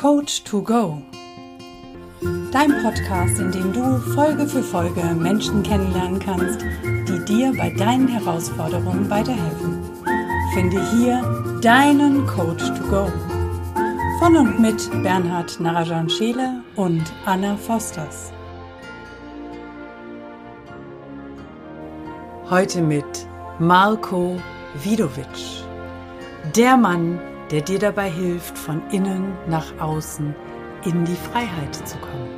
Coach to Go. Dein Podcast, in dem du Folge für Folge Menschen kennenlernen kannst, die dir bei deinen Herausforderungen weiterhelfen. Finde hier deinen Coach to Go. Von und mit Bernhard Narajan Scheele und Anna Fosters. Heute mit Marco Vidovic. Der Mann, der dir dabei hilft, von innen nach außen in die Freiheit zu kommen.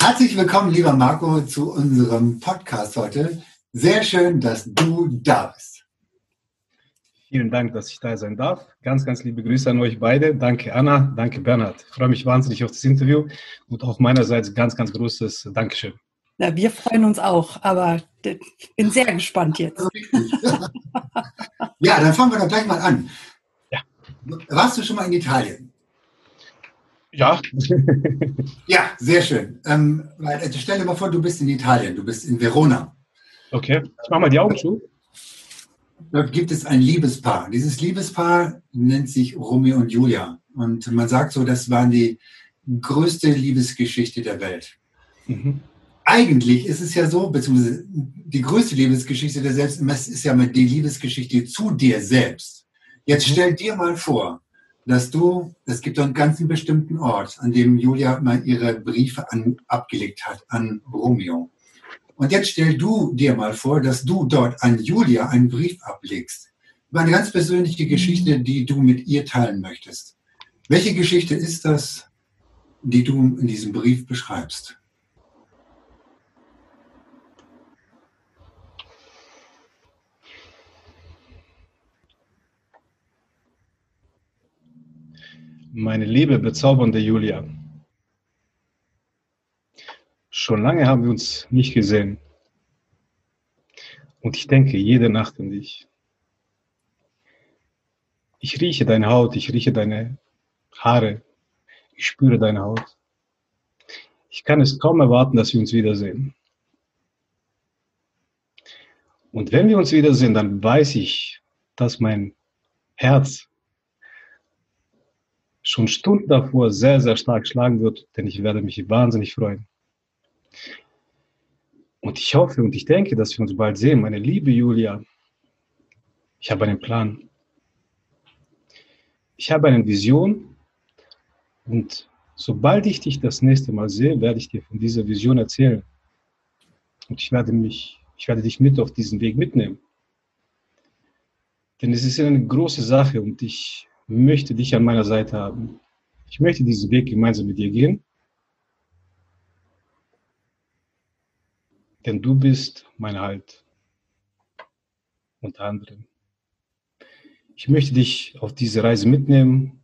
Herzlich willkommen, lieber Marco, zu unserem Podcast heute. Sehr schön, dass du da bist. Vielen Dank, dass ich da sein darf. Ganz, ganz liebe Grüße an euch beide. Danke, Anna. Danke, Bernhard. Ich freue mich wahnsinnig auf das Interview und auch meinerseits ganz, ganz großes Dankeschön. Na, wir freuen uns auch, aber bin sehr gespannt jetzt. ja, dann fangen wir doch gleich mal an. Ja. Warst du schon mal in Italien? Ja. ja, sehr schön. Ähm, also stell dir mal vor, du bist in Italien, du bist in Verona. Okay, ich mache mal die Augen zu. Dort gibt es ein Liebespaar. Dieses Liebespaar nennt sich Romeo und Julia. Und man sagt so, das waren die größte Liebesgeschichte der Welt. Mhm eigentlich ist es ja so, beziehungsweise die größte Liebesgeschichte der Selbst ist ja mal die Liebesgeschichte zu dir selbst. Jetzt mhm. stell dir mal vor, dass du, es gibt einen ganz bestimmten Ort, an dem Julia mal ihre Briefe an, abgelegt hat an Romeo. Und jetzt stell du dir mal vor, dass du dort an Julia einen Brief ablegst. Über eine ganz persönliche Geschichte, die du mit ihr teilen möchtest. Welche Geschichte ist das, die du in diesem Brief beschreibst? Meine liebe, bezaubernde Julia. Schon lange haben wir uns nicht gesehen. Und ich denke jede Nacht an dich. Ich rieche deine Haut, ich rieche deine Haare, ich spüre deine Haut. Ich kann es kaum erwarten, dass wir uns wiedersehen. Und wenn wir uns wiedersehen, dann weiß ich, dass mein Herz schon Stunden davor sehr, sehr stark schlagen wird, denn ich werde mich wahnsinnig freuen. Und ich hoffe und ich denke, dass wir uns bald sehen, meine liebe Julia. Ich habe einen Plan. Ich habe eine Vision und sobald ich dich das nächste Mal sehe, werde ich dir von dieser Vision erzählen. Und ich werde mich, ich werde dich mit auf diesen Weg mitnehmen. Denn es ist eine große Sache und ich möchte dich an meiner Seite haben. Ich möchte diesen Weg gemeinsam mit dir gehen. Denn du bist mein Halt. Unter anderem. Ich möchte dich auf diese Reise mitnehmen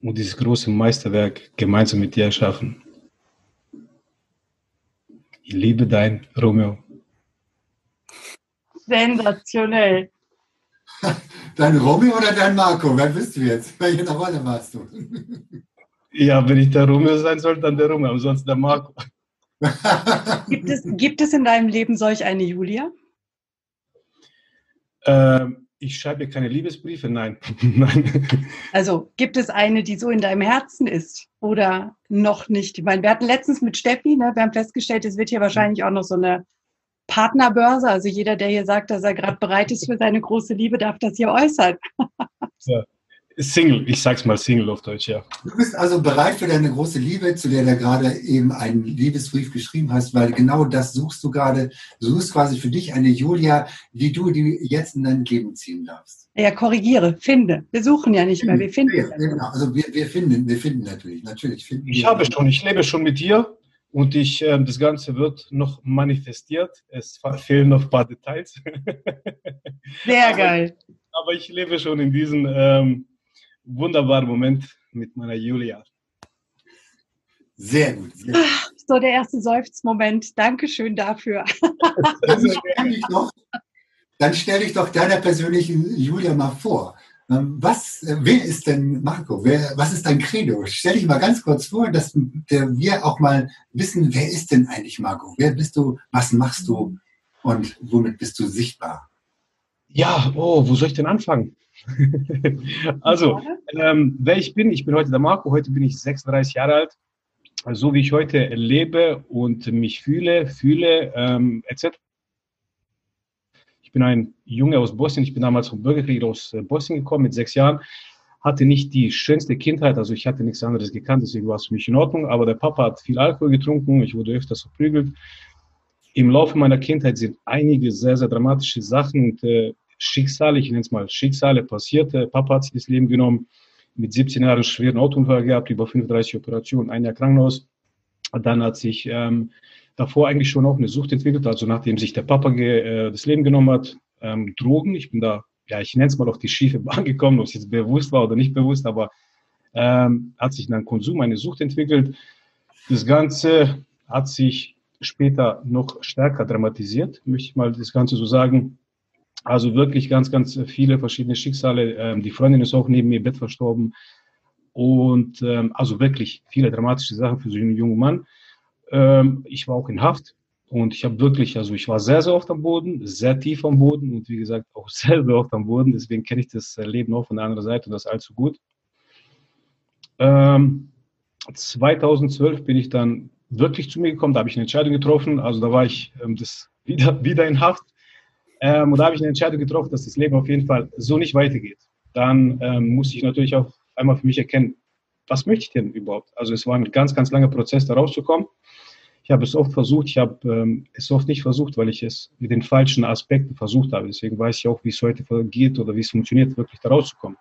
und dieses große Meisterwerk gemeinsam mit dir erschaffen. Ich liebe dein Romeo. Sensationell. Dein Romeo oder dein Marco? Wer bist du jetzt? Welche Rolle warst du? Ja, wenn ich der Romeo sein soll, dann der Romeo, ansonsten der Marco. gibt, es, gibt es in deinem Leben solch eine Julia? Ähm, ich schreibe keine Liebesbriefe, nein. nein. Also gibt es eine, die so in deinem Herzen ist oder noch nicht? Ich meine, wir hatten letztens mit Steffi, ne, wir haben festgestellt, es wird hier wahrscheinlich auch noch so eine Partnerbörse. Also jeder, der hier sagt, dass er gerade bereit ist für seine große Liebe, darf das hier äußern. ja. Single, ich sag's mal Single auf Deutsch, ja. Du bist also bereit für deine große Liebe, zu der du gerade eben einen Liebesbrief geschrieben hast, weil genau das suchst du gerade. Du suchst quasi für dich eine Julia, die du die jetzt in dein Leben ziehen darfst. Ja, korrigiere, finde. Wir suchen ja nicht mehr, wir finden. Ja, genau. Also wir, wir finden, wir finden natürlich, natürlich finden. Ich habe schon, ich lebe schon mit dir und ich, äh, das Ganze wird noch manifestiert. Es fehlen noch ein paar Details. Sehr geil. Aber, aber ich lebe schon in diesem ähm, wunderbaren Moment mit meiner Julia. Sehr gut. Sehr gut. So der erste Seufzmoment. Dankeschön dafür. dann stelle ich doch deiner persönlichen Julia mal vor. Ähm, was, äh, wer ist denn Marco? Wer, was ist dein Credo? Stell dich mal ganz kurz vor, dass wir auch mal wissen, wer ist denn eigentlich Marco? Wer bist du? Was machst du? Und womit bist du sichtbar? Ja, oh, wo soll ich denn anfangen? also, ähm, wer ich bin, ich bin heute der Marco, heute bin ich 36 Jahre alt. So wie ich heute lebe und mich fühle, fühle, ähm, etc. Bin ein Junge aus Bosnien, ich bin damals vom Bürgerkrieg aus äh, Bosnien gekommen mit sechs Jahren, hatte nicht die schönste Kindheit, also ich hatte nichts anderes gekannt, deswegen war es für mich in Ordnung, aber der Papa hat viel Alkohol getrunken, ich wurde öfters verprügelt. Im Laufe meiner Kindheit sind einige sehr, sehr dramatische Sachen und äh, Schicksale, ich nenne es mal Schicksale, passierte. Papa hat sich das Leben genommen, mit 17 Jahren schweren Autounfall gehabt, über 35 Operationen, ein Jahr Krankenhaus. Dann hat sich ähm, davor eigentlich schon auch eine Sucht entwickelt, also nachdem sich der Papa äh, das Leben genommen hat, ähm, Drogen. Ich bin da, ja, ich nenne es mal auf die schiefe Bahn gekommen, ob es jetzt bewusst war oder nicht bewusst, aber ähm, hat sich dann Konsum, eine Sucht entwickelt. Das Ganze hat sich später noch stärker dramatisiert, möchte ich mal das Ganze so sagen. Also wirklich ganz, ganz viele verschiedene Schicksale. Ähm, die Freundin ist auch neben mir Bett verstorben. Und ähm, also wirklich viele dramatische Sachen für so einen jungen Mann. Ähm, ich war auch in Haft und ich habe wirklich, also ich war sehr, sehr oft am Boden, sehr tief am Boden und wie gesagt auch sehr, sehr oft am Boden. Deswegen kenne ich das Leben auch von der anderen Seite und das allzu gut. Ähm, 2012 bin ich dann wirklich zu mir gekommen, da habe ich eine Entscheidung getroffen. Also da war ich ähm, das wieder, wieder in Haft ähm, und da habe ich eine Entscheidung getroffen, dass das Leben auf jeden Fall so nicht weitergeht. Dann ähm, musste ich natürlich auch einmal für mich erkennen, was möchte ich denn überhaupt? Also es war ein ganz, ganz langer Prozess, da rauszukommen. Ich habe es oft versucht, ich habe ähm, es oft nicht versucht, weil ich es mit den falschen Aspekten versucht habe. Deswegen weiß ich auch, wie es heute geht oder wie es funktioniert, wirklich da rauszukommen.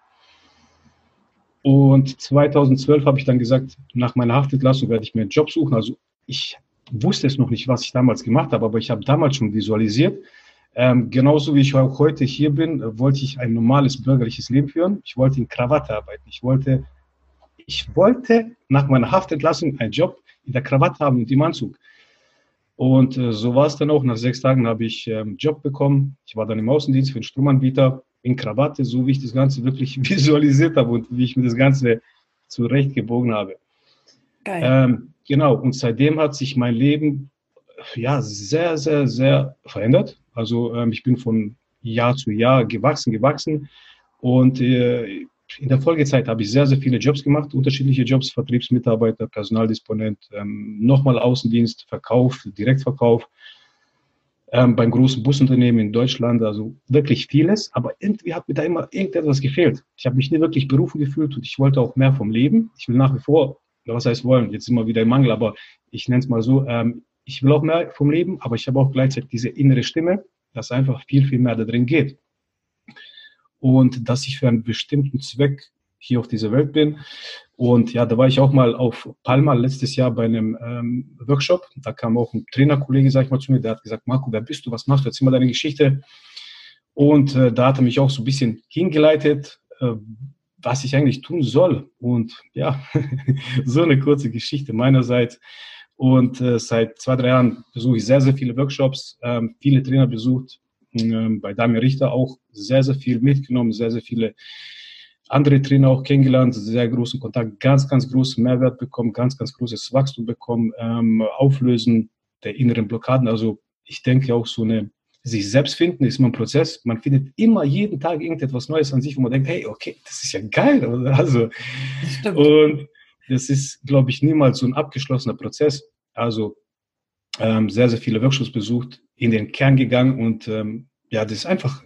Und 2012 habe ich dann gesagt, nach meiner Haftentlassung werde ich mir einen Job suchen. Also ich wusste es noch nicht, was ich damals gemacht habe, aber ich habe damals schon visualisiert, ähm, genauso wie ich auch heute hier bin, wollte ich ein normales bürgerliches Leben führen. Ich wollte in Krawatte arbeiten. Ich wollte, ich wollte nach meiner Haftentlassung einen Job in der Krawatte haben und im Anzug. Und äh, so war es dann auch. Nach sechs Tagen habe ich ähm, Job bekommen. Ich war dann im Außendienst für einen Stromanbieter in Krawatte, so wie ich das Ganze wirklich visualisiert habe und wie ich mir das Ganze zurechtgebogen habe. Geil. Ähm, genau. Und seitdem hat sich mein Leben ja sehr, sehr, sehr verändert. Also ähm, ich bin von Jahr zu Jahr gewachsen, gewachsen. Und äh, in der Folgezeit habe ich sehr, sehr viele Jobs gemacht, unterschiedliche Jobs, Vertriebsmitarbeiter, Personaldisponent, ähm, nochmal Außendienst, Verkauf, Direktverkauf, ähm, beim großen Busunternehmen in Deutschland, also wirklich vieles. Aber irgendwie hat mir da immer irgendetwas gefehlt. Ich habe mich nie wirklich berufen gefühlt und ich wollte auch mehr vom Leben. Ich will nach wie vor, was heißt wollen, jetzt immer wieder im Mangel, aber ich nenne es mal so, ähm, ich will auch mehr vom Leben, aber ich habe auch gleichzeitig diese innere Stimme, dass einfach viel, viel mehr da drin geht. Und dass ich für einen bestimmten Zweck hier auf dieser Welt bin. Und ja, da war ich auch mal auf Palma letztes Jahr bei einem ähm, Workshop. Da kam auch ein Trainerkollege, sag ich mal, zu mir, der hat gesagt, Marco, wer bist du, was machst du, erzähl mal deine Geschichte. Und äh, da hat er mich auch so ein bisschen hingeleitet, äh, was ich eigentlich tun soll. Und ja, so eine kurze Geschichte meinerseits. Und äh, seit zwei, drei Jahren besuche ich sehr, sehr viele Workshops, ähm, viele Trainer besucht, bei Damir Richter auch sehr, sehr viel mitgenommen, sehr, sehr viele andere Trainer auch kennengelernt, sehr großen Kontakt, ganz, ganz großen Mehrwert bekommen, ganz, ganz großes Wachstum bekommen, ähm, Auflösen der inneren Blockaden. Also ich denke auch so eine sich selbst finden ist immer ein Prozess. Man findet immer jeden Tag irgendetwas Neues an sich, wo man denkt, hey, okay, das ist ja geil. Also, und das ist, glaube ich, niemals so ein abgeschlossener Prozess. Also ähm, sehr, sehr viele Workshops besucht, in den Kern gegangen und ähm, ja, das ist einfach,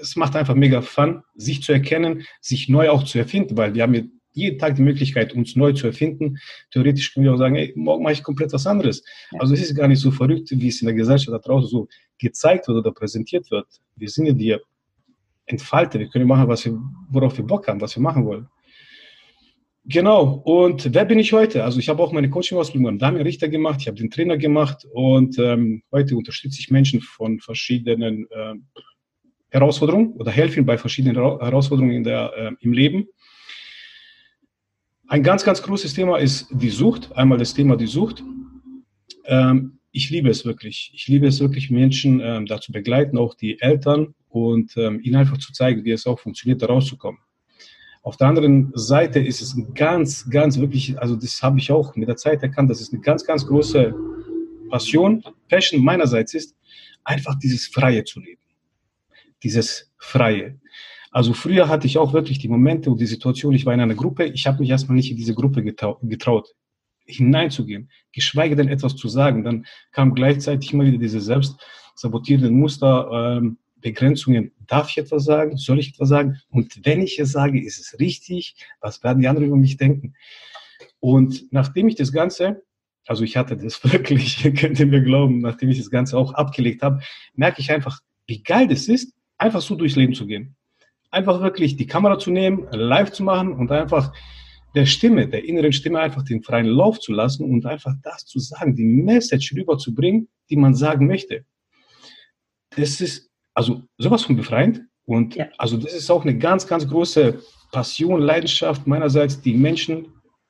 es macht einfach mega Fun, sich zu erkennen, sich neu auch zu erfinden, weil wir haben hier jeden Tag die Möglichkeit, uns neu zu erfinden. Theoretisch können wir auch sagen, ey, morgen mache ich komplett was anderes. Ja. Also es ist gar nicht so verrückt, wie es in der Gesellschaft da draußen so gezeigt wird oder präsentiert wird. Wir sind ja die Entfalter, wir können machen, was wir, worauf wir Bock haben, was wir machen wollen. Genau. Und wer bin ich heute? Also ich habe auch meine Coaching-Ausbildung beim Daniel Richter gemacht, ich habe den Trainer gemacht und ähm, heute unterstütze ich Menschen von verschiedenen äh, Herausforderungen oder helfe ihnen bei verschiedenen Herausforderungen in der, äh, im Leben. Ein ganz, ganz großes Thema ist die Sucht. Einmal das Thema die Sucht. Ähm, ich liebe es wirklich. Ich liebe es wirklich, Menschen ähm, dazu begleiten, auch die Eltern und ähm, ihnen einfach zu zeigen, wie es auch funktioniert, da rauszukommen. Auf der anderen Seite ist es ein ganz, ganz wirklich, also das habe ich auch mit der Zeit erkannt, dass es eine ganz, ganz große Passion, Passion meinerseits ist, einfach dieses Freie zu leben. dieses Freie. Also früher hatte ich auch wirklich die Momente und die Situation, ich war in einer Gruppe, ich habe mich erstmal nicht in diese Gruppe getraut, hineinzugehen, geschweige denn etwas zu sagen. Dann kam gleichzeitig immer wieder diese selbst sabotierenden Muster, ähm, Begrenzungen. Darf ich etwas sagen? Soll ich etwas sagen? Und wenn ich es sage, ist es richtig? Was werden die anderen über mich denken? Und nachdem ich das Ganze, also ich hatte das wirklich, könnt ihr mir glauben, nachdem ich das Ganze auch abgelegt habe, merke ich einfach, wie geil das ist, einfach so durchs Leben zu gehen. Einfach wirklich die Kamera zu nehmen, live zu machen und einfach der Stimme, der inneren Stimme einfach den freien Lauf zu lassen und einfach das zu sagen, die Message rüberzubringen, die man sagen möchte. Das ist also sowas von befreiend und ja. also das ist auch eine ganz, ganz große Passion, Leidenschaft meinerseits, die Menschen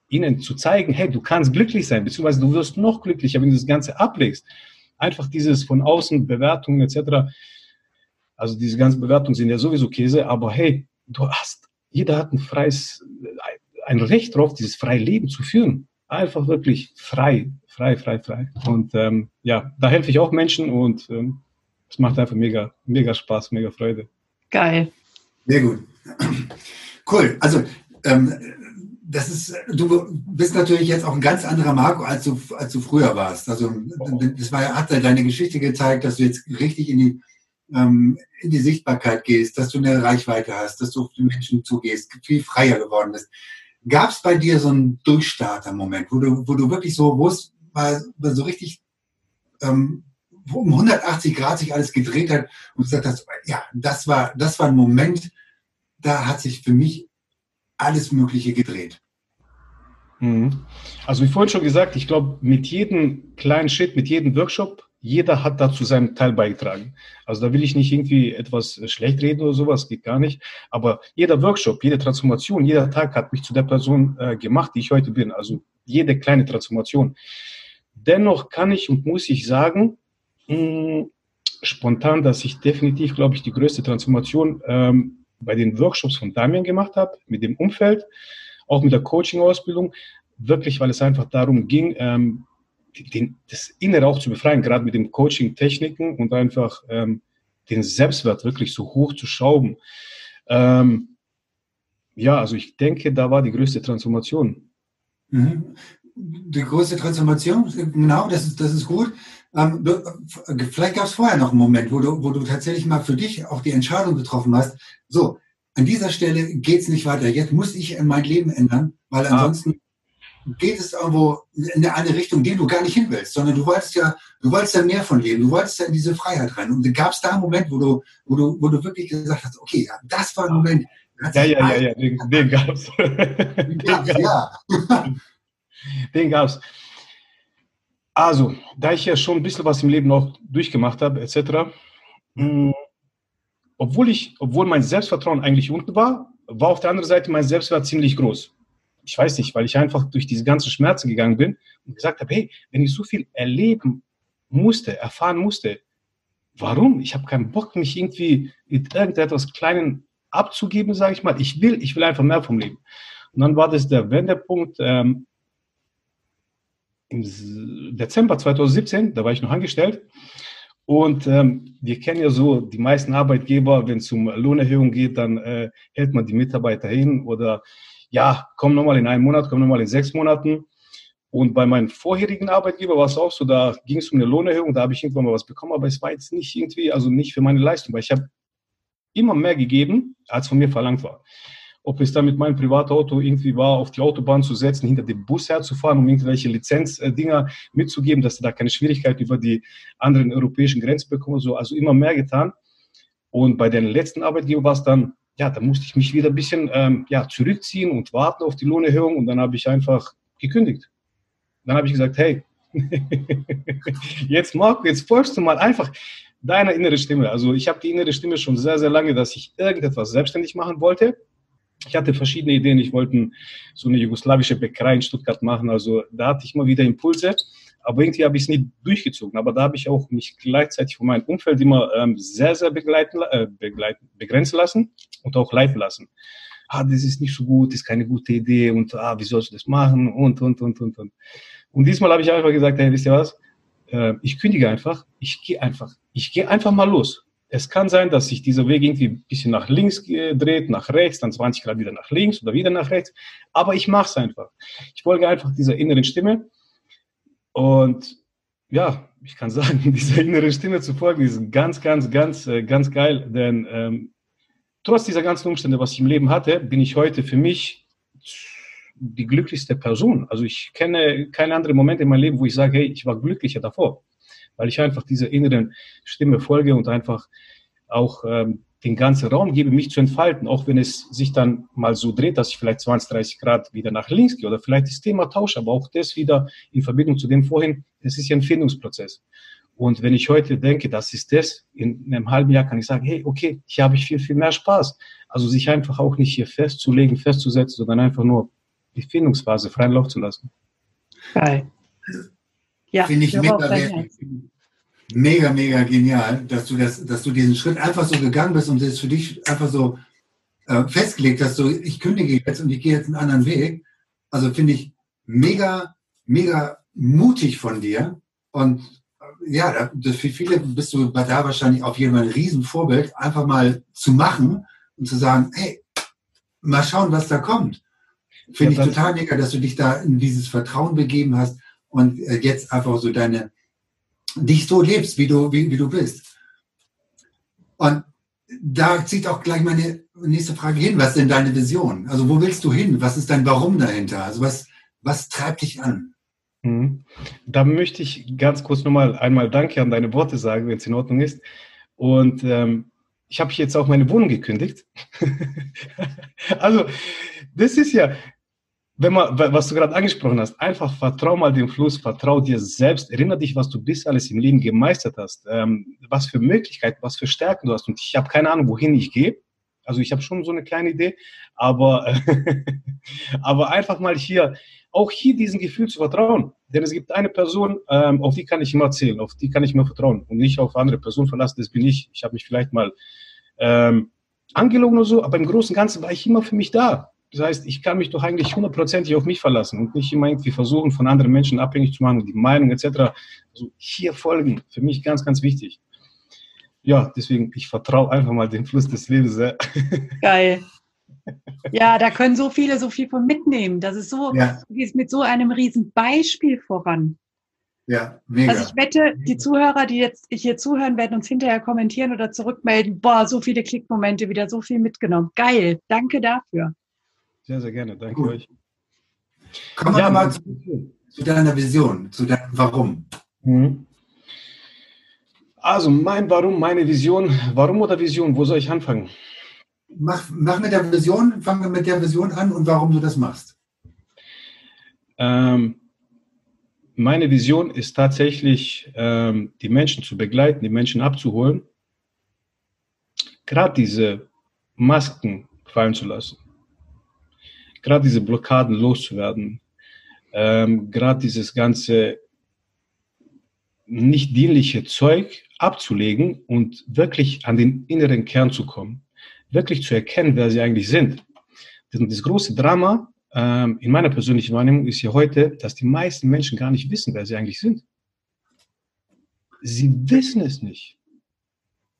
ihnen zu zeigen, hey, du kannst glücklich sein, beziehungsweise du wirst noch glücklicher, wenn du das Ganze ablegst. Einfach dieses von außen Bewertungen etc. Also diese ganzen Bewertungen sind ja sowieso Käse, aber hey, du hast, jeder hat ein freies, ein Recht darauf, dieses freie Leben zu führen. Einfach wirklich frei, frei, frei, frei. Und ähm, ja, da helfe ich auch Menschen und ähm, es macht einfach mega, mega Spaß, mega Freude. Geil. Sehr gut. Cool. Also ähm, das ist, du bist natürlich jetzt auch ein ganz anderer Marco, als du, als du früher warst. Also das war, hat deine Geschichte gezeigt, dass du jetzt richtig in die, ähm, in die Sichtbarkeit gehst, dass du eine Reichweite hast, dass du auf die Menschen zugehst, viel freier geworden bist. Gab es bei dir so einen Durchstarter-Moment, wo du, wo du wirklich so, wo es mal so richtig ähm, um 180 Grad sich alles gedreht hat und gesagt hast, ja, das war, das war ein Moment, da hat sich für mich alles Mögliche gedreht. Mhm. Also wie vorhin schon gesagt, ich glaube, mit jedem kleinen Schritt, mit jedem Workshop, jeder hat dazu seinen Teil beigetragen. Also da will ich nicht irgendwie etwas schlecht reden oder sowas, geht gar nicht. Aber jeder Workshop, jede Transformation, jeder Tag hat mich zu der Person äh, gemacht, die ich heute bin. Also jede kleine Transformation. Dennoch kann ich und muss ich sagen, mh, hm, spontan, dass ich definitiv, glaube ich, die größte Transformation ähm, bei den Workshops von Damien gemacht habe, mit dem Umfeld, auch mit der Coaching-Ausbildung, wirklich, weil es einfach darum ging, ähm, den, das Innere auch zu befreien, gerade mit den Coaching-Techniken und einfach ähm, den Selbstwert wirklich so hoch zu schrauben. Ähm, ja, also ich denke, da war die größte Transformation. Mhm. Die größte Transformation, genau, das ist, das ist gut. Ähm, du, vielleicht gab es vorher noch einen Moment, wo du, wo du tatsächlich mal für dich auch die Entscheidung getroffen hast, so, an dieser Stelle geht es nicht weiter. Jetzt muss ich mein Leben ändern, weil ah. ansonsten ah. geht es irgendwo in eine Richtung, die du gar nicht hin willst, sondern du wolltest ja, du wolltest ja mehr von leben, du wolltest ja in diese Freiheit rein. Und gab es da einen Moment, wo du, wo du, wo du wirklich gesagt hast, okay, das war ein Moment. Ja, ja, ja, ja, den, den gab's. Den gab's, ja. Den gab's. Also, da ich ja schon ein bisschen was im Leben noch durchgemacht habe, etc., mh, obwohl ich, obwohl mein Selbstvertrauen eigentlich unten war, war auf der anderen Seite mein Selbstwert ziemlich groß. Ich weiß nicht, weil ich einfach durch diese ganzen Schmerzen gegangen bin und gesagt habe, hey, wenn ich so viel erleben musste, erfahren musste, warum? Ich habe keinen Bock, mich irgendwie mit irgendetwas Kleinen abzugeben, sage ich mal. Ich will, ich will einfach mehr vom Leben. Und dann war das der Wendepunkt, ähm, im Dezember 2017, da war ich noch angestellt. Und ähm, wir kennen ja so, die meisten Arbeitgeber, wenn es um Lohnerhöhung geht, dann äh, hält man die Mitarbeiter hin oder ja, komm nochmal in einem Monat, komm nochmal in sechs Monaten. Und bei meinem vorherigen Arbeitgeber war es auch so, da ging es um eine Lohnerhöhung, da habe ich irgendwann mal was bekommen, aber es war jetzt nicht irgendwie, also nicht für meine Leistung, weil ich habe immer mehr gegeben, als von mir verlangt war ob es dann mit meinem Privatauto irgendwie war, auf die Autobahn zu setzen, hinter dem Bus herzufahren, um irgendwelche Lizenzdinger mitzugeben, dass da keine Schwierigkeit über die anderen europäischen Grenzen bekommt. So. Also immer mehr getan. Und bei den letzten Arbeitgeber war es dann, ja, da musste ich mich wieder ein bisschen ähm, ja, zurückziehen und warten auf die Lohnerhöhung. Und dann habe ich einfach gekündigt. Dann habe ich gesagt, hey, jetzt Marco, jetzt folgst du mal einfach deiner innere Stimme. Also ich habe die innere Stimme schon sehr, sehr lange, dass ich irgendetwas selbstständig machen wollte ich hatte verschiedene Ideen. Ich wollte so eine jugoslawische Bäckerei in Stuttgart machen. Also da hatte ich immer wieder Impulse. Aber irgendwie habe ich es nie durchgezogen. Aber da habe ich auch mich gleichzeitig von meinem Umfeld immer ähm, sehr, sehr begleiten, äh, begleiten, begrenzen lassen und auch leiten lassen. Ah, das ist nicht so gut, das ist keine gute Idee und ah, wie sollst du das machen und, und, und, und, und. Und diesmal habe ich einfach gesagt, hey, wisst ihr was? Äh, ich kündige einfach, ich gehe einfach, ich gehe einfach mal los. Es kann sein, dass sich dieser Weg irgendwie ein bisschen nach links dreht, nach rechts, dann 20 Grad wieder nach links oder wieder nach rechts. Aber ich mache es einfach. Ich folge einfach dieser inneren Stimme. Und ja, ich kann sagen, dieser inneren Stimme zu folgen, ist ganz, ganz, ganz, äh, ganz geil. Denn ähm, trotz dieser ganzen Umstände, was ich im Leben hatte, bin ich heute für mich die glücklichste Person. Also ich kenne keine andere Momente in meinem Leben, wo ich sage, hey, ich war glücklicher davor, weil ich einfach dieser inneren Stimme folge und einfach auch ähm, den ganzen Raum gebe, mich zu entfalten, auch wenn es sich dann mal so dreht, dass ich vielleicht 20, 30 Grad wieder nach links gehe oder vielleicht das Thema tausche, aber auch das wieder in Verbindung zu dem vorhin, das ist ja ein Findungsprozess. Und wenn ich heute denke, das ist das, in einem halben Jahr kann ich sagen, hey, okay, hier habe ich viel, viel mehr Spaß. Also sich einfach auch nicht hier festzulegen, festzusetzen, sondern einfach nur die Findungsphase freien Lauf zu lassen. Geil. Ja, Finde ich mega, mega, mega genial, dass du, das, dass du diesen Schritt einfach so gegangen bist und das für dich einfach so äh, festgelegt hast, so ich kündige jetzt und ich gehe jetzt einen anderen Weg. Also finde ich mega, mega mutig von dir. Und äh, ja, das für viele bist du da wahrscheinlich auf jeden Fall ein Riesenvorbild, einfach mal zu machen und zu sagen, hey, mal schauen, was da kommt. Finde ja, ich total mega, dass du dich da in dieses Vertrauen begeben hast und äh, jetzt einfach so deine, dich so lebst, wie du, wie, wie du bist. Und da zieht auch gleich meine nächste Frage hin. Was ist denn deine Vision? Also wo willst du hin? Was ist dein Warum dahinter? Also was, was treibt dich an? Mhm. Da möchte ich ganz kurz nochmal einmal Danke an deine Worte sagen, wenn es in Ordnung ist. Und ähm, ich habe jetzt auch meine Wohnung gekündigt. also das ist ja, wenn man, was du gerade angesprochen hast, einfach vertrau mal dem Fluss, vertrau dir selbst, erinnere dich, was du bis alles im Leben gemeistert hast, ähm, was für Möglichkeiten, was für Stärken du hast. Und ich habe keine Ahnung, wohin ich gehe. Also ich habe schon so eine kleine Idee, aber, aber einfach mal hier, auch hier diesen Gefühl zu vertrauen. Denn es gibt eine Person, ähm, auf die kann ich immer zählen, auf die kann ich mir vertrauen und nicht auf andere Personen verlassen. Das bin ich. Ich habe mich vielleicht mal ähm, angelogen oder so, aber im Großen und Ganzen war ich immer für mich da. Das heißt, ich kann mich doch eigentlich hundertprozentig auf mich verlassen und nicht immer irgendwie versuchen, von anderen Menschen abhängig zu machen, die Meinung etc. Also hier folgen, für mich ganz, ganz wichtig. Ja, deswegen, ich vertraue einfach mal dem Fluss des Lebens. Geil. Ja, da können so viele so viel von mitnehmen. Das ist so, ja. geht mit so einem riesen Beispiel voran. Ja, mega. Also ich wette, die Zuhörer, die jetzt hier zuhören, werden uns hinterher kommentieren oder zurückmelden. Boah, so viele Klickmomente, wieder so viel mitgenommen. Geil. Danke dafür. Sehr, sehr gerne. Danke Gut. euch. Kommen wir ja, mal zu, zu, deiner Vision, zu deinem Warum. Mhm. Also mein Warum, meine Vision. Warum oder Vision? Wo soll ich anfangen? Mach, mach mit der Vision, fangen wir mit der Vision an und warum du das machst. Ähm, meine Vision ist tatsächlich, ähm, die Menschen zu begleiten, die Menschen abzuholen, gerade diese Masken fallen zu lassen gerade diese Blockaden loszuwerden, ähm, gerade dieses ganze nicht dienliche Zeug abzulegen und wirklich an den inneren Kern zu kommen, wirklich zu erkennen, wer sie eigentlich sind. Denn das große Drama ähm, in meiner persönlichen Wahrnehmung ist ja heute, dass die meisten Menschen gar nicht wissen, wer sie eigentlich sind. Sie wissen es nicht.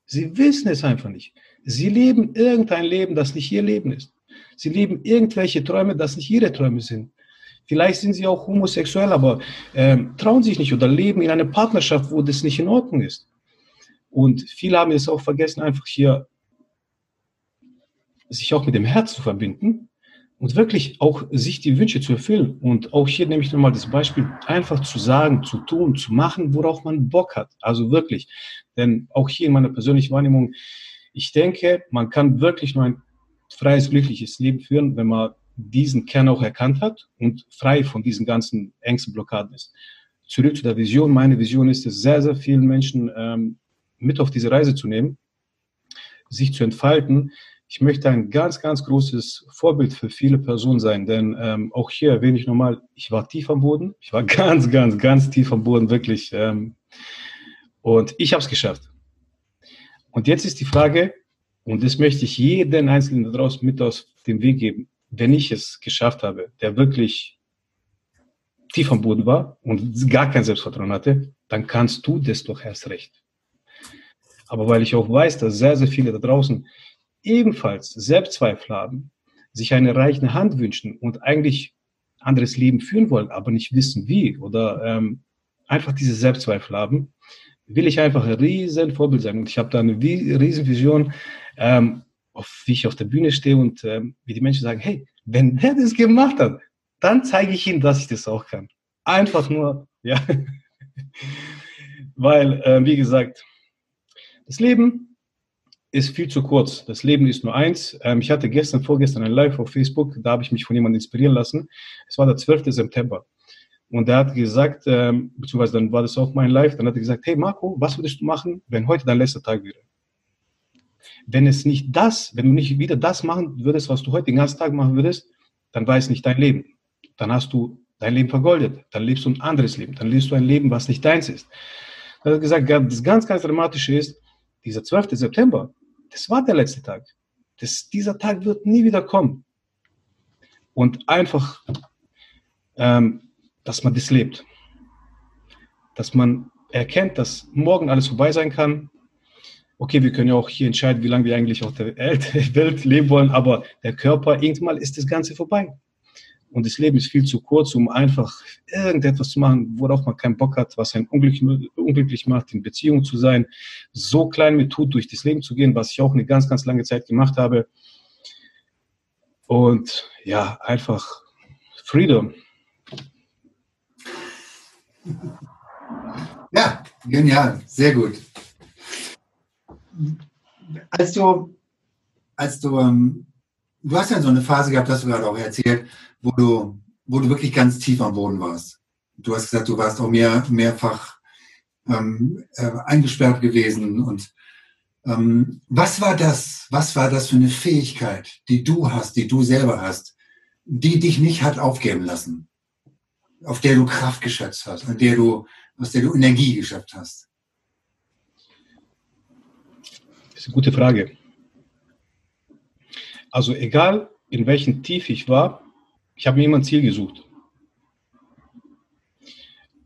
Sie wissen es einfach nicht. Sie leben irgendein Leben, das nicht ihr Leben ist. Sie leben irgendwelche Träume, das nicht ihre Träume sind. Vielleicht sind sie auch homosexuell, aber äh, trauen sich nicht oder leben in einer Partnerschaft, wo das nicht in Ordnung ist. Und viele haben es auch vergessen, einfach hier sich auch mit dem Herz zu verbinden und wirklich auch sich die Wünsche zu erfüllen. Und auch hier nehme ich nochmal das Beispiel, einfach zu sagen, zu tun, zu machen, worauf man Bock hat. Also wirklich. Denn auch hier in meiner persönlichen Wahrnehmung, ich denke, man kann wirklich nur ein freies, glückliches Leben führen, wenn man diesen Kern auch erkannt hat und frei von diesen ganzen Ängsten, Blockaden ist. Zurück zu der Vision. Meine Vision ist es, sehr, sehr vielen Menschen ähm, mit auf diese Reise zu nehmen, sich zu entfalten. Ich möchte ein ganz, ganz großes Vorbild für viele Personen sein, denn ähm, auch hier erwähne ich nochmal, ich war tief am Boden. Ich war ganz, ganz, ganz tief am Boden, wirklich. Ähm, und ich habe es geschafft. Und jetzt ist die Frage, und das möchte ich jeden Einzelnen da draußen mit aus dem Weg geben. Wenn ich es geschafft habe, der wirklich tief am Boden war und gar kein Selbstvertrauen hatte, dann kannst du das doch erst recht. Aber weil ich auch weiß, dass sehr, sehr viele da draußen ebenfalls Selbstzweifel haben, sich eine reichende Hand wünschen und eigentlich anderes Leben führen wollen, aber nicht wissen wie oder ähm, einfach diese Selbstzweifel haben, will ich einfach ein riesen Vorbild sein. Und ich habe da eine riesen Vision, ähm, auf, wie ich auf der Bühne stehe und ähm, wie die Menschen sagen, hey, wenn der das gemacht hat, dann zeige ich ihm, dass ich das auch kann. Einfach nur, ja. Weil, äh, wie gesagt, das Leben ist viel zu kurz. Das Leben ist nur eins. Ähm, ich hatte gestern, vorgestern ein Live auf Facebook, da habe ich mich von jemandem inspirieren lassen. Es war der 12. September. Und er hat gesagt, ähm, beziehungsweise dann war das auch mein Live, dann hat er gesagt, hey Marco, was würdest du machen, wenn heute dein letzter Tag wäre? Wenn es nicht das, wenn du nicht wieder das machen würdest, was du heute den ganzen Tag machen würdest, dann war es nicht dein Leben. Dann hast du dein Leben vergoldet. Dann lebst du ein anderes Leben. Dann lebst du ein Leben, was nicht deins ist. Er hat gesagt, das ganz, ganz Dramatische ist, dieser 12. September, das war der letzte Tag. Das, dieser Tag wird nie wieder kommen. Und einfach, ähm, dass man das lebt. Dass man erkennt, dass morgen alles vorbei sein kann. Okay, wir können ja auch hier entscheiden, wie lange wir eigentlich auf der Welt leben wollen, aber der Körper, irgendwann ist das Ganze vorbei. Und das Leben ist viel zu kurz, um einfach irgendetwas zu machen, worauf man keinen Bock hat, was einen unglücklich, unglücklich macht, in Beziehung zu sein, so klein mit tut, durch das Leben zu gehen, was ich auch eine ganz, ganz lange Zeit gemacht habe. Und ja, einfach Freedom. Ja, genial, sehr gut. Als du, als du, ähm, du hast ja so eine Phase gehabt, hast du gerade auch erzählt, wo du, wo du wirklich ganz tief am Boden warst. Du hast gesagt, du warst auch mehr, mehrfach ähm, äh, eingesperrt gewesen. Und ähm, was war das? Was war das für eine Fähigkeit, die du hast, die du selber hast, die dich nicht hat aufgeben lassen, auf der du Kraft geschätzt hast, an der du, aus der du Energie geschöpft hast? Das ist eine gute Frage. Also egal in welchem Tief ich war, ich habe mir immer ein Ziel gesucht.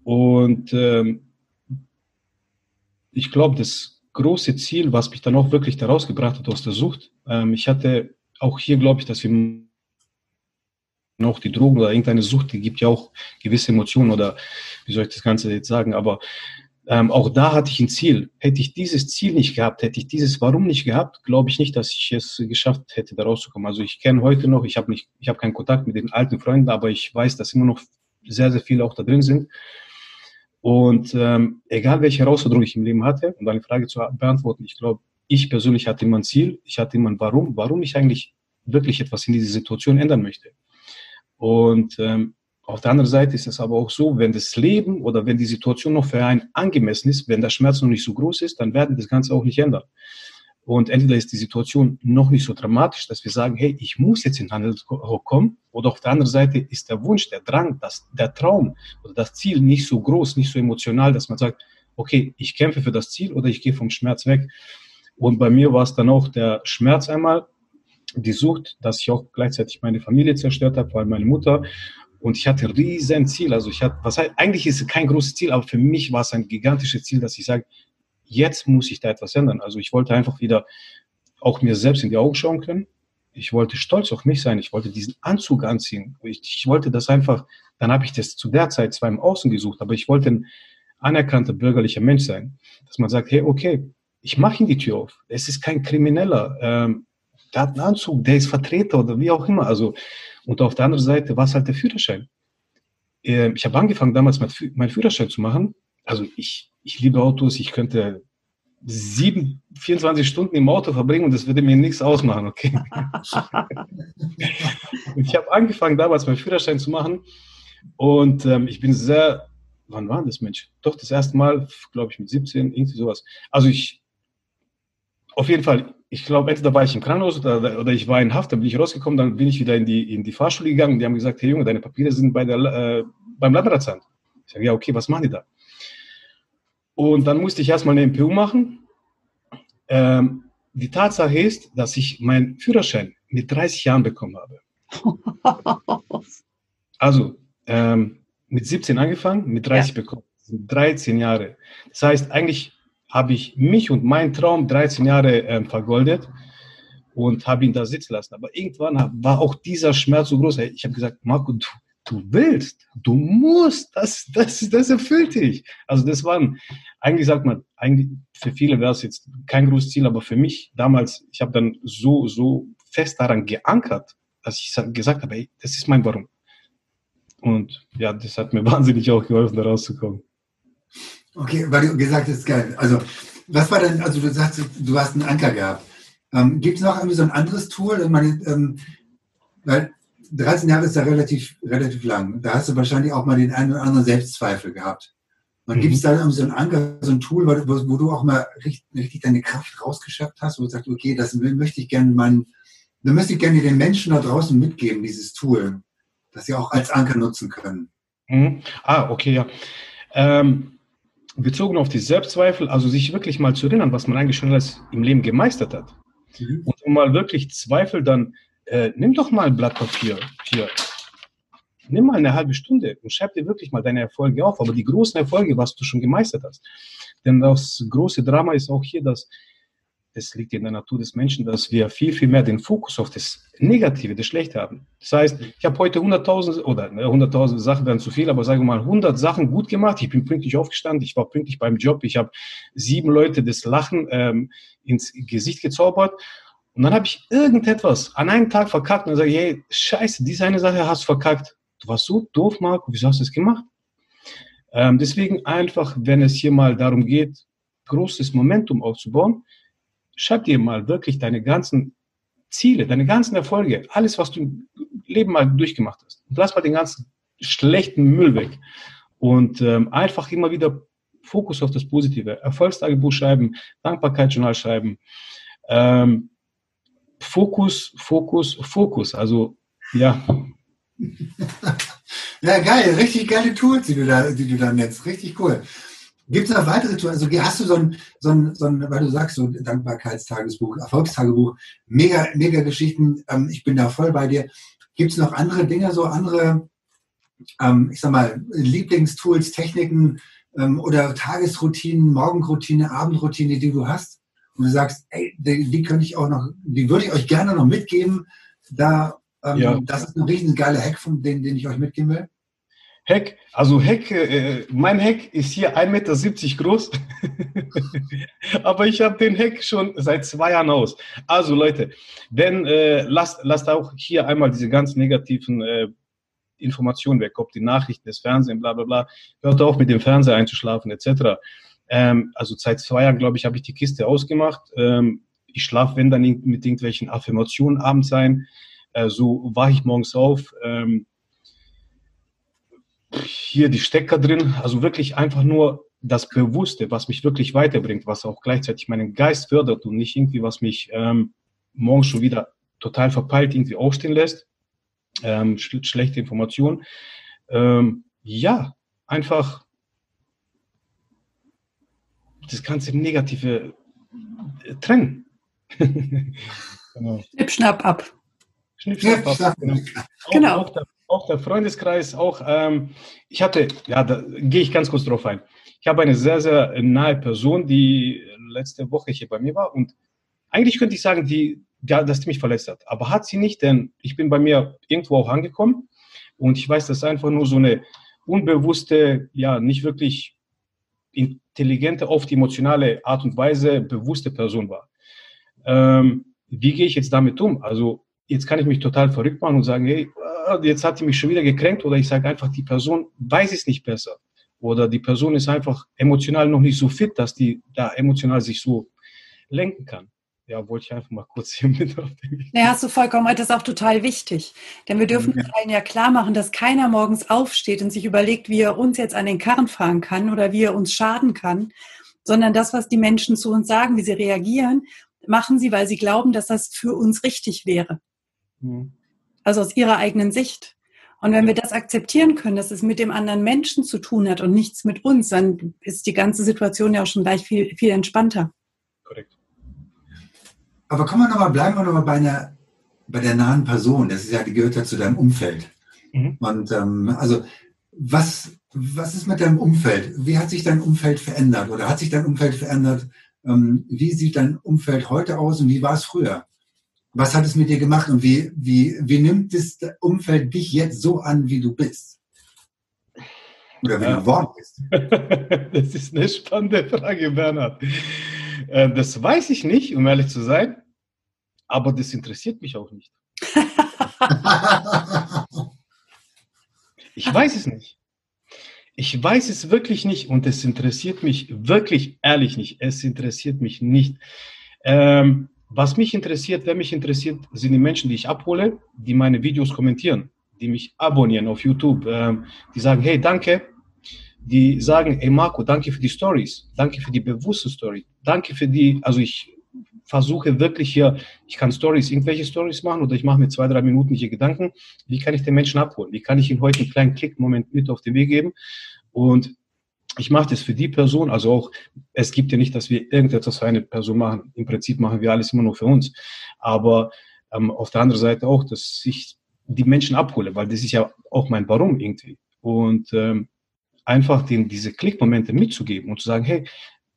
Und ähm, ich glaube, das große Ziel, was mich dann auch wirklich da rausgebracht hat aus der Sucht, ähm, ich hatte auch hier, glaube ich, dass wir noch die Drogen oder irgendeine Sucht, die gibt ja auch gewisse Emotionen oder wie soll ich das Ganze jetzt sagen, aber ähm, auch da hatte ich ein Ziel. Hätte ich dieses Ziel nicht gehabt, hätte ich dieses Warum nicht gehabt, glaube ich nicht, dass ich es geschafft hätte, da rauszukommen. Also ich kenne heute noch, ich habe habe keinen Kontakt mit den alten Freunden, aber ich weiß, dass immer noch sehr, sehr viele auch da drin sind. Und ähm, egal welche Herausforderung ich im Leben hatte, um deine Frage zu beantworten, ich glaube, ich persönlich hatte immer ein Ziel, ich hatte immer ein Warum, warum ich eigentlich wirklich etwas in dieser Situation ändern möchte. Und ähm, auf der anderen Seite ist es aber auch so, wenn das Leben oder wenn die Situation noch für einen angemessen ist, wenn der Schmerz noch nicht so groß ist, dann werden das Ganze auch nicht ändern. Und entweder ist die Situation noch nicht so dramatisch, dass wir sagen, hey, ich muss jetzt in den Handel kommen, oder auf der anderen Seite ist der Wunsch, der Drang, das, der Traum oder das Ziel nicht so groß, nicht so emotional, dass man sagt, okay, ich kämpfe für das Ziel oder ich gehe vom Schmerz weg. Und bei mir war es dann auch der Schmerz einmal, die Sucht, dass ich auch gleichzeitig meine Familie zerstört habe, vor allem meine Mutter und ich hatte ein riesen Ziel. Also ich hatte, was heißt, eigentlich ist es kein großes Ziel, aber für mich war es ein gigantisches Ziel, dass ich sage, jetzt muss ich da etwas ändern. Also ich wollte einfach wieder auch mir selbst in die Augen schauen können. Ich wollte stolz auf mich sein. Ich wollte diesen Anzug anziehen. Ich, ich wollte das einfach, dann habe ich das zu der Zeit zwar im Außen gesucht, aber ich wollte ein anerkannter bürgerlicher Mensch sein. Dass man sagt, hey, okay, ich mache ihm die Tür auf. Es ist kein Krimineller. Ähm, der hat einen Anzug, der ist Vertreter oder wie auch immer. Also und auf der anderen Seite war es halt der Führerschein. Ähm, ich habe angefangen, damals meinen Führerschein zu machen. Also ich, ich liebe Autos, ich könnte sieben, 24 Stunden im Auto verbringen und das würde mir nichts ausmachen, okay? ich habe angefangen, damals meinen Führerschein zu machen und ähm, ich bin sehr, wann war das, Mensch? Doch, das erste Mal, glaube ich, mit 17, irgendwie sowas. Also ich, auf jeden Fall, ich glaube, entweder war ich im Krankenhaus oder, oder ich war in Haft, dann bin ich rausgekommen, dann bin ich wieder in die, in die Fahrschule gegangen. Die haben gesagt, hey Junge, deine Papiere sind bei der, äh, beim Landratsamt. Ich sage, ja, okay, was machen die da? Und dann musste ich erstmal eine MPU machen. Ähm, die Tatsache ist, dass ich meinen Führerschein mit 30 Jahren bekommen habe. Also ähm, mit 17 angefangen, mit 30 ja. bekommen. Das sind 13 Jahre. Das heißt, eigentlich habe ich mich und meinen Traum 13 Jahre ähm, vergoldet und habe ihn da sitzen lassen. Aber irgendwann war auch dieser Schmerz so groß. Ich habe gesagt, Marco, du, du willst, du musst, das, das, das erfüllt dich. Also das waren, eigentlich sagt man, eigentlich für viele wäre es jetzt kein großes Ziel, aber für mich damals, ich habe dann so, so fest daran geankert, dass ich gesagt habe, ey, das ist mein Warum. Und ja, das hat mir wahnsinnig auch geholfen, da rauszukommen. Okay, weil du gesagt hast, geil. Also, was war denn, also du sagst, du hast einen Anker gehabt. Ähm, Gibt es noch irgendwie so ein anderes Tool? Meine, ähm, weil 13 Jahre ist ja relativ, relativ lang. Da hast du wahrscheinlich auch mal den einen oder anderen Selbstzweifel gehabt. Und mhm. gibt es da irgendwie so ein Anker, so ein Tool, wo, wo du auch mal richtig, richtig, deine Kraft rausgeschöpft hast, wo du sagst, okay, das möchte ich gerne meinen, da möchte ich gerne den Menschen da draußen mitgeben, dieses Tool, das sie auch als Anker nutzen können. Mhm. Ah, okay, ja. Ähm, bezogen auf die Selbstzweifel, also sich wirklich mal zu erinnern, was man eigentlich schon alles im Leben gemeistert hat. Mhm. Und um mal wirklich Zweifel dann, äh, nimm doch mal ein Blatt Papier hier. Nimm mal eine halbe Stunde und schreib dir wirklich mal deine Erfolge auf, aber die großen Erfolge, was du schon gemeistert hast. Denn das große Drama ist auch hier, dass es liegt in der Natur des Menschen, dass wir viel, viel mehr den Fokus auf das Negative, das Schlechte haben. Das heißt, ich habe heute 100.000 oder 100.000 Sachen wären zu viel, aber sagen wir mal 100 Sachen gut gemacht. Ich bin pünktlich aufgestanden, ich war pünktlich beim Job, ich habe sieben Leute das Lachen ähm, ins Gesicht gezaubert. Und dann habe ich irgendetwas an einem Tag verkackt und sage hey, scheiße, diese eine Sache hast du verkackt. Du warst so doof, Marco, wieso hast du das gemacht? Ähm, deswegen einfach, wenn es hier mal darum geht, großes Momentum aufzubauen, schreib dir mal wirklich deine ganzen Ziele, deine ganzen Erfolge, alles, was du im Leben mal durchgemacht hast. Und lass mal den ganzen schlechten Müll weg. Und ähm, einfach immer wieder Fokus auf das Positive. Erfolgstagebuch schreiben, Dankbarkeitsjournal schreiben. Ähm, Fokus, Fokus, Fokus. Also, ja. ja, geil. Richtig geile Tools, die du da, die du da nennst. Richtig cool. Gibt es noch weitere Tools? Also hast du so ein, so ein, so ein, weil du sagst, so Dankbarkeitstagesbuch, Erfolgstagebuch, mega, mega Geschichten. Ähm, ich bin da voll bei dir. Gibt es noch andere Dinge, so andere, ähm, ich sag mal, Lieblingstools, Techniken ähm, oder Tagesroutinen, Morgenroutine, Abendroutine, die du hast? Und du sagst, ey, die, die könnte ich auch noch, die würde ich euch gerne noch mitgeben. Da, ähm, ja. das ist ein riesen geiler Hack, von den, den ich euch mitgeben will. Heck, also Heck, äh, mein Heck ist hier 1,70 Meter groß, aber ich habe den Heck schon seit zwei Jahren aus. Also Leute, wenn, äh, lasst, lasst auch hier einmal diese ganz negativen äh, Informationen weg, ob die Nachrichten, das Fernsehen, bla bla bla, hört auf mit dem Fernseher einzuschlafen etc. Ähm, also seit zwei Jahren, glaube ich, habe ich die Kiste ausgemacht. Ähm, ich schlafe, wenn dann mit irgendwelchen Affirmationen abends ein. Äh, so wache ich morgens auf. Ähm, hier die Stecker drin, also wirklich einfach nur das Bewusste, was mich wirklich weiterbringt, was auch gleichzeitig meinen Geist fördert und nicht irgendwie, was mich ähm, morgens schon wieder total verpeilt irgendwie aufstehen lässt. Ähm, sch schlechte Informationen. Ähm, ja, einfach das ganze Negative äh, trennen. genau. Schnipp, schnapp ab. Schnipp, schnapp ab. Genau. genau. Auch, auch auch der Freundeskreis, auch, ähm, ich hatte, ja, da gehe ich ganz kurz drauf ein. Ich habe eine sehr, sehr nahe Person, die letzte Woche hier bei mir war und eigentlich könnte ich sagen, die, ja, dass die mich verletzt hat. Aber hat sie nicht, denn ich bin bei mir irgendwo auch angekommen und ich weiß, dass einfach nur so eine unbewusste, ja, nicht wirklich intelligente, oft emotionale Art und Weise bewusste Person war. Ähm, wie gehe ich jetzt damit um? Also jetzt kann ich mich total verrückt machen und sagen, hey, jetzt hat die mich schon wieder gekränkt oder ich sage einfach, die Person weiß es nicht besser oder die Person ist einfach emotional noch nicht so fit, dass die da emotional sich so lenken kann. Ja, wollte ich einfach mal kurz hier mit auf den Ja, hast du vollkommen, das ist auch total wichtig. Denn wir dürfen ja. allen ja klar machen, dass keiner morgens aufsteht und sich überlegt, wie er uns jetzt an den Karren fahren kann oder wie er uns schaden kann, sondern das, was die Menschen zu uns sagen, wie sie reagieren, machen sie, weil sie glauben, dass das für uns richtig wäre. Mhm. Also aus ihrer eigenen Sicht. Und wenn wir das akzeptieren können, dass es mit dem anderen Menschen zu tun hat und nichts mit uns, dann ist die ganze Situation ja auch schon gleich viel, viel entspannter. Korrekt. Aber kommen wir nochmal, bleiben wir nochmal bei einer, bei der nahen Person. Das ist ja, die gehört ja zu deinem Umfeld. Mhm. Und ähm, also was, was ist mit deinem Umfeld? Wie hat sich dein Umfeld verändert oder hat sich dein Umfeld verändert? Ähm, wie sieht dein Umfeld heute aus und wie war es früher? Was hat es mit dir gemacht und wie, wie, wie nimmt das Umfeld dich jetzt so an, wie du bist? Oder wie ja. du geworden bist? das ist eine spannende Frage, Bernhard. Äh, das weiß ich nicht, um ehrlich zu sein, aber das interessiert mich auch nicht. ich weiß es nicht. Ich weiß es wirklich nicht und es interessiert mich wirklich ehrlich nicht. Es interessiert mich nicht. Ähm, was mich interessiert, wer mich interessiert, sind die Menschen, die ich abhole, die meine Videos kommentieren, die mich abonnieren auf YouTube, ähm, die sagen, hey, danke. Die sagen, hey Marco, danke für die Stories, danke für die bewusste Story, danke für die, also ich versuche wirklich hier, ich kann Stories, irgendwelche Stories machen oder ich mache mir zwei, drei Minuten hier Gedanken, wie kann ich den Menschen abholen, wie kann ich ihm heute einen kleinen Klick-Moment mit auf den Weg geben und ich mache das für die Person, also auch, es gibt ja nicht, dass wir irgendetwas für eine Person machen. Im Prinzip machen wir alles immer nur für uns. Aber ähm, auf der anderen Seite auch, dass ich die Menschen abhole, weil das ist ja auch mein Warum irgendwie. Und ähm, einfach den, diese Klickmomente mitzugeben und zu sagen, hey,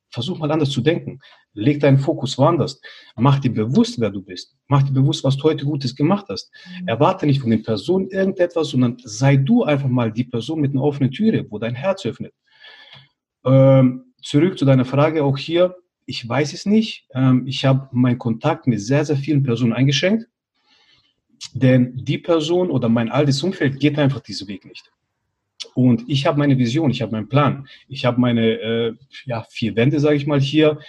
versuch mal anders zu denken. Leg deinen Fokus woanders. Mach dir bewusst, wer du bist. Mach dir bewusst, was du heute Gutes gemacht hast. Mhm. Erwarte nicht von den Personen irgendetwas, sondern sei du einfach mal die Person mit einer offenen Türe, wo dein Herz öffnet. Ähm, zurück zu deiner Frage auch hier. Ich weiß es nicht. Ähm, ich habe meinen Kontakt mit sehr, sehr vielen Personen eingeschränkt. Denn die Person oder mein altes Umfeld geht einfach diesen Weg nicht. Und ich habe meine Vision, ich habe meinen Plan. Ich habe meine äh, ja, vier Wände, sage ich mal, hier,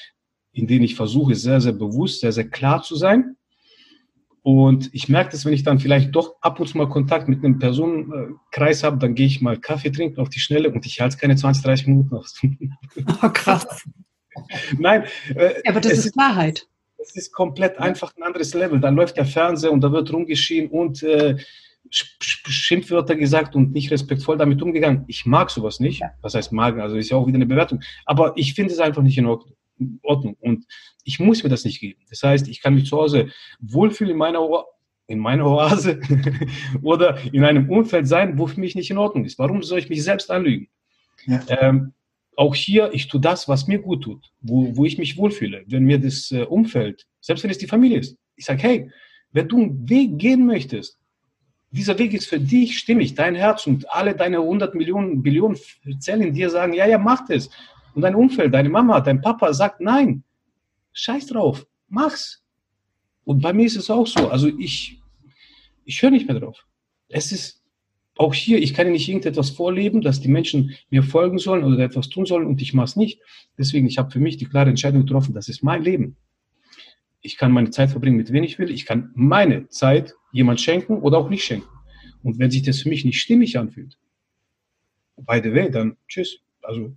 in denen ich versuche, sehr, sehr bewusst, sehr, sehr klar zu sein. Und ich merke das, wenn ich dann vielleicht doch ab und zu mal Kontakt mit einem Personenkreis habe, dann gehe ich mal Kaffee trinken auf die Schnelle und ich halte keine 20, 30 Minuten aus. Oh, krass. Nein. Äh, aber das ist Wahrheit. Es ist komplett einfach ein anderes Level. Da läuft der Fernseher und da wird rumgeschrien und äh, Schimpfwörter gesagt und nicht respektvoll damit umgegangen. Ich mag sowas nicht. Ja. Was heißt mag? Also ist ja auch wieder eine Bewertung. Aber ich finde es einfach nicht in Ordnung. Ordnung. Und ich muss mir das nicht geben. Das heißt, ich kann mich zu Hause wohlfühlen in meiner, o in meiner Oase oder in einem Umfeld sein, wo für mich nicht in Ordnung ist. Warum soll ich mich selbst anlügen? Ja. Ähm, auch hier, ich tue das, was mir gut tut, wo, wo ich mich wohlfühle. Wenn mir das äh, Umfeld, selbst wenn es die Familie ist, ich sage, hey, wenn du einen Weg gehen möchtest, dieser Weg ist für dich stimmig, dein Herz und alle deine 100 Millionen, Billionen Zellen in dir sagen, ja, ja, mach das und dein Umfeld, deine Mama, dein Papa sagt nein, scheiß drauf, mach's. Und bei mir ist es auch so. Also ich, ich höre nicht mehr drauf. Es ist auch hier, ich kann nicht irgendetwas vorleben, dass die Menschen mir folgen sollen oder etwas tun sollen und ich mache es nicht. Deswegen, ich habe für mich die klare Entscheidung getroffen, das ist mein Leben. Ich kann meine Zeit verbringen, mit wem ich will. Ich kann meine Zeit jemand schenken oder auch nicht schenken. Und wenn sich das für mich nicht stimmig anfühlt, by the way, dann tschüss. Also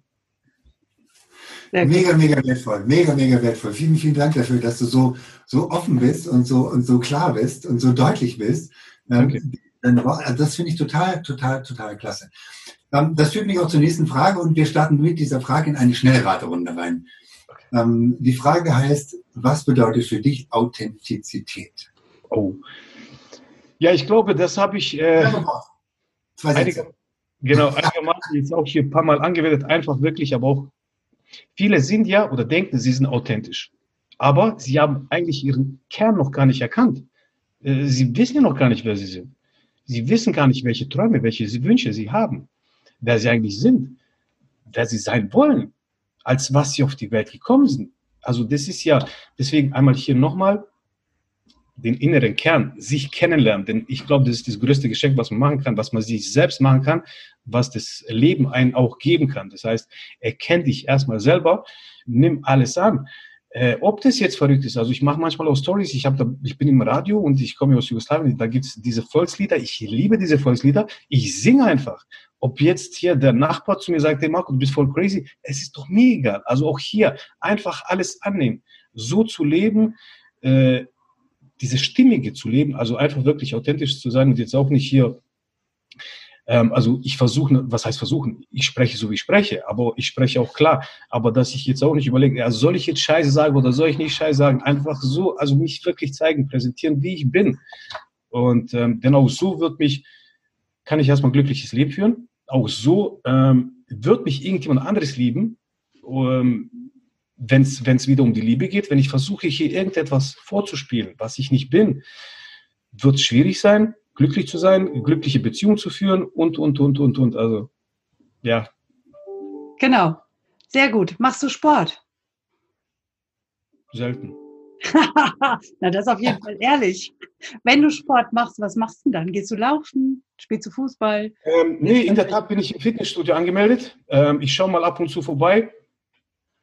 Mega, mega wertvoll, mega, mega wertvoll. Vielen, vielen Dank dafür, dass du so, so offen bist und so, und so klar bist und so deutlich bist. Okay. Ähm, das finde ich total, total, total klasse. Ähm, das führt mich auch zur nächsten Frage und wir starten mit dieser Frage in eine Schnellraterunde rein. Ähm, die Frage heißt, was bedeutet für dich Authentizität? Oh. Ja, ich glaube, das habe ich äh, einige, genau, einigermaßen jetzt auch hier ein paar Mal angewendet, einfach wirklich, aber auch Viele sind ja oder denken, sie sind authentisch. Aber sie haben eigentlich ihren Kern noch gar nicht erkannt. Äh, sie wissen ja noch gar nicht, wer sie sind. Sie wissen gar nicht, welche Träume, welche Wünsche sie haben, wer sie eigentlich sind, wer sie sein wollen, als was sie auf die Welt gekommen sind. Also das ist ja, deswegen einmal hier nochmal, den inneren Kern, sich kennenlernen. Denn ich glaube, das ist das größte Geschenk, was man machen kann, was man sich selbst machen kann, was das Leben einen auch geben kann. Das heißt, erkenn dich erstmal selber, nimm alles an. Äh, ob das jetzt verrückt ist, also ich mache manchmal auch Stories, ich, da, ich bin im Radio und ich komme aus Jugoslawien, da gibt es diese Volkslieder, ich liebe diese Volkslieder, ich singe einfach. Ob jetzt hier der Nachbar zu mir sagt, hey Marco, du bist voll crazy, es ist doch mir egal. Also auch hier einfach alles annehmen, so zu leben, äh, diese Stimmige zu leben, also einfach wirklich authentisch zu sein und jetzt auch nicht hier, ähm, also ich versuche, was heißt versuchen? Ich spreche so, wie ich spreche, aber ich spreche auch klar, aber dass ich jetzt auch nicht überlege, ja, soll ich jetzt Scheiße sagen oder soll ich nicht Scheiße sagen? Einfach so, also mich wirklich zeigen, präsentieren, wie ich bin. Und ähm, genau so wird mich, kann ich erstmal ein glückliches Leben führen. auch so, ähm, wird mich irgendjemand anderes lieben, ähm, wenn es wieder um die Liebe geht, wenn ich versuche, hier irgendetwas vorzuspielen, was ich nicht bin, wird es schwierig sein, glücklich zu sein, glückliche Beziehungen zu führen und, und, und, und, und. Also, ja. Genau. Sehr gut. Machst du Sport? Selten. Na, das ist auf jeden Fall ehrlich. Wenn du Sport machst, was machst du dann? Gehst du laufen? Spielst du Fußball? Ähm, nee, in der Tat bin ich im Fitnessstudio angemeldet. Ähm, ich schaue mal ab und zu vorbei.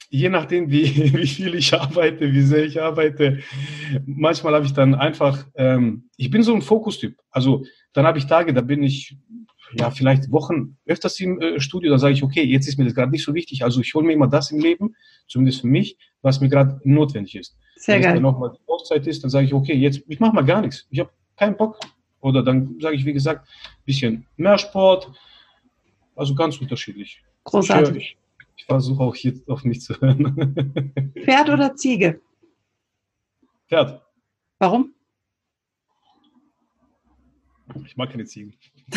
Je nachdem, wie, wie viel ich arbeite, wie sehr ich arbeite. Manchmal habe ich dann einfach, ähm, ich bin so ein Fokustyp. Also dann habe ich Tage, da bin ich ja, vielleicht Wochen öfters im äh, Studio, dann sage ich, okay, jetzt ist mir das gerade nicht so wichtig, also ich hole mir immer das im Leben, zumindest für mich, was mir gerade notwendig ist. Sehr Wenn geil. Wenn dann nochmal die Auszeit ist, dann sage ich, okay, jetzt, ich mache mal gar nichts, ich habe keinen Bock. Oder dann sage ich, wie gesagt, ein bisschen mehr Sport, also ganz unterschiedlich. Großartig. Ich, versuche auch jetzt auf mich zu hören. Pferd oder Ziege? Pferd. Warum? Ich mag keine Ziegen.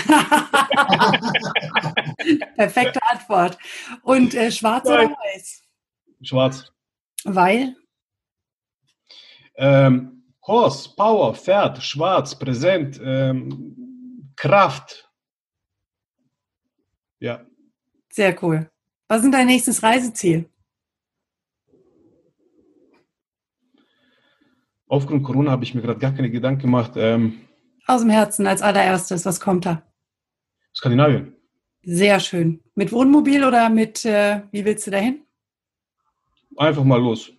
Perfekte Antwort. Und äh, schwarz Nein. oder weiß? Schwarz. Weil? Ähm, Horse, Power, Pferd, schwarz, präsent, ähm, Kraft. Ja. Sehr cool. Was ist dein nächstes Reiseziel? Aufgrund Corona habe ich mir gerade gar keine Gedanken gemacht. Ähm, aus dem Herzen als allererstes, was kommt da? Skandinavien. Sehr schön. Mit Wohnmobil oder mit, äh, wie willst du dahin? Einfach mal los.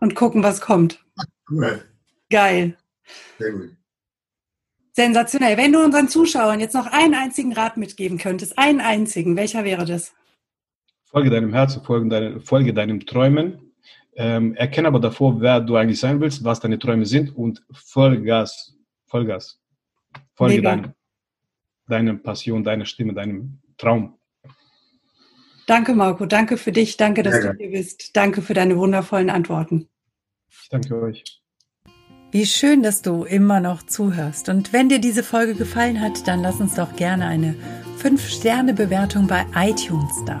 Und gucken, was kommt. Cool. Geil. Sehr gut. Sensationell. Wenn du unseren Zuschauern jetzt noch einen einzigen Rat mitgeben könntest, einen einzigen, welcher wäre das? Folge deinem Herzen, folge, deine, folge deinem Träumen. Ähm, erkenne aber davor, wer du eigentlich sein willst, was deine Träume sind und Vollgas Vollgas. Folge deinem, deiner Passion, deiner Stimme, deinem Traum. Danke, Marco. Danke für dich. Danke, dass ja, du hier bist. Danke für deine wundervollen Antworten. Ich danke euch. Wie schön, dass du immer noch zuhörst. Und wenn dir diese Folge gefallen hat, dann lass uns doch gerne eine 5-Sterne-Bewertung bei iTunes da.